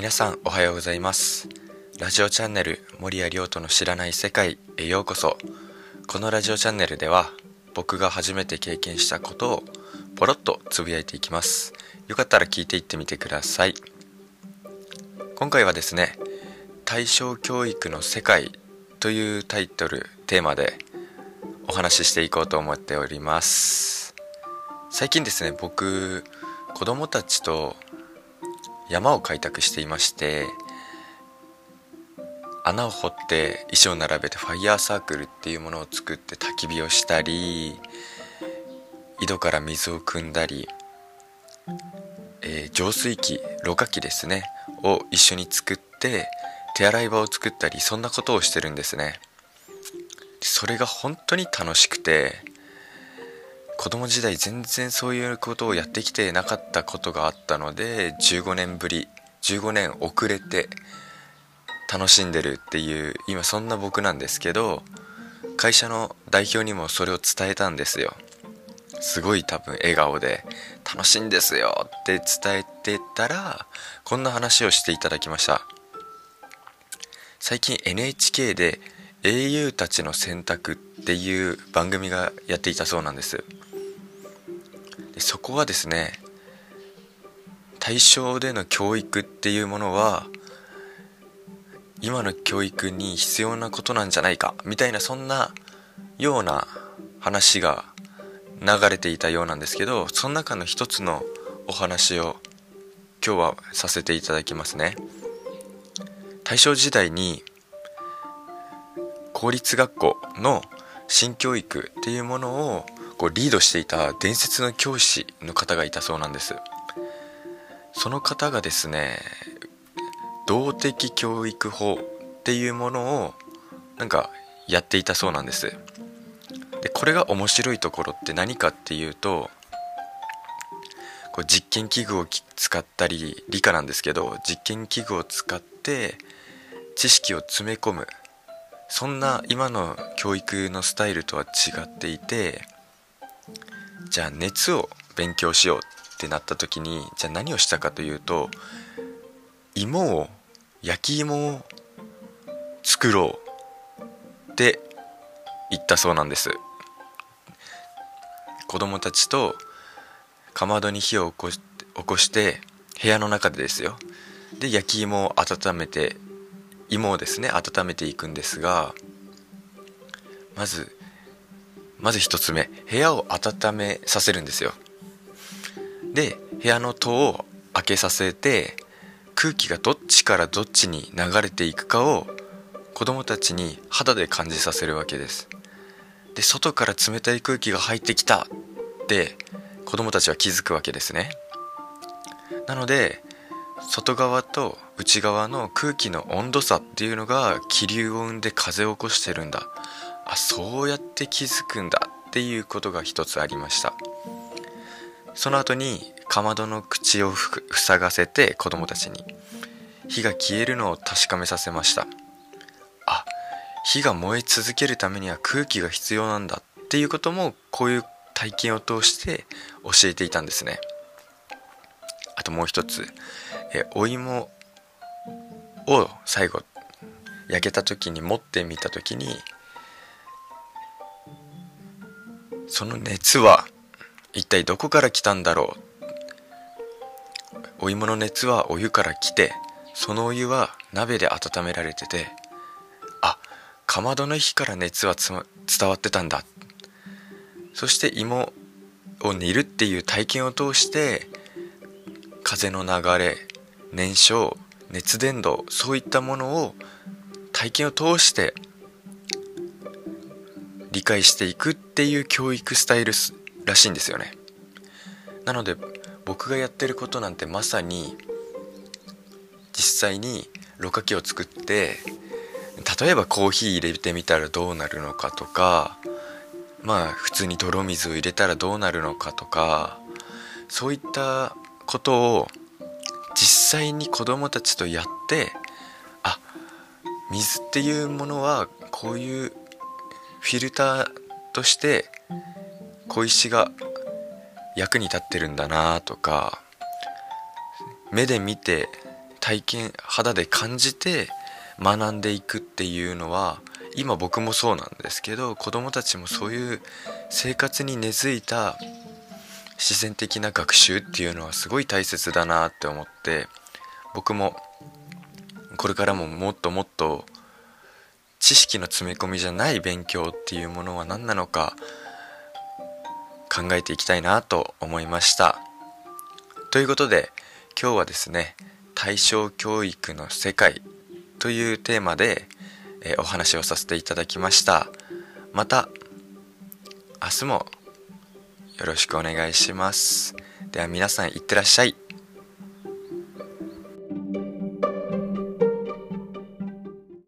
皆さんおはようございます。ラジオチャンネル森谷亮斗の知らない世界へようこそ。このラジオチャンネルでは僕が初めて経験したことをポロッとつぶやいていきます。よかったら聞いていってみてください。今回はですね対象教育の世界というタイトルテーマでお話ししていこうと思っております。最近ですね僕子供たちと山を開拓していまして穴を掘って石を並べてファイヤーサークルっていうものを作って焚き火をしたり井戸から水を汲んだり、えー、浄水器ろ過器ですねを一緒に作って手洗い場を作ったりそんなことをしてるんですね。それが本当に楽しくて子供時代全然そういうことをやってきてなかったことがあったので15年ぶり15年遅れて楽しんでるっていう今そんな僕なんですけど会社の代表にもそれを伝えたんですよ。すごい多分笑顔で「楽しいんですよ」って伝えてたらこんな話をしていただきました。最近 NHK で「英雄たちの選択」っていう番組がやっていたそうなんです。そこはですね対象での教育っていうものは今の教育に必要なことなんじゃないかみたいなそんなような話が流れていたようなんですけどその中の一つのお話を今日はさせていただきますね。大正時代に公立学校の新教育っていうものをこうリードしていた伝説の教師の方がいたそうなんです。その方がですね動的教育法っていうものをなんかやっていたそうなんです。でこれが面白いところって何かっていうとこう実験器具を使ったり理科なんですけど実験器具を使って知識を詰め込む。そんな今の教育のスタイルとは違っていてじゃあ熱を勉強しようってなった時にじゃあ何をしたかというと芋を焼き芋を作ろうって言ったそうなんです。子供たちとかまどに火を起こし起こして部屋の中でですよ。で焼き芋を温めて芋をですね温めていくんですがまずまず1つ目部屋を温めさせるんですよ。で部屋の戸を開けさせて空気がどっちからどっちに流れていくかを子供たちに肌で感じさせるわけです。で外から冷たい空気が入ってきたって子供たちは気づくわけですね。なので外側と内側の空気の温度差っていうのが気流を生んで風を起こしてるんだ。あそうやって気づくんだっていうことが一つありました。その後にかまどの口を塞がせて子供たちに。火が消えるのを確かめさせました。あ火が燃え続けるためには空気が必要なんだっていうこともこういう体験を通して教えていたんですね。あともう一つ。えお芋を最後焼けた時に持ってみた時にその熱は一体どこから来たんだろう？お芋の熱はお湯から来てそのお湯は鍋で温められててあかまどの火から熱は伝わってたんだ。そして芋を煮るっていう体験を通して風の流れ燃焼熱伝導そういったものを体験を通して理解していくっていう教育スタイルらしいんですよね。なので僕がやってることなんてまさに実際にろ過器を作って例えばコーヒー入れてみたらどうなるのかとかまあ普通に泥水を入れたらどうなるのかとかそういったことを実際に子供たちとやってあ水っていうものはこういうフィルターとして小石が役に立ってるんだなとか目で見て体験肌で感じて学んでいくっていうのは今僕もそうなんですけど子どもたちもそういう生活に根付いた自然的な学習っていうのはすごい大切だなって思って僕もこれからももっともっと知識の詰め込みじゃない勉強っていうものは何なのか考えていきたいなと思いました。ということで今日はですね対象教育の世界というテーマで、えお話をさせていただきました。また明日もよろしくお願いします。では皆さんいってらっしゃい。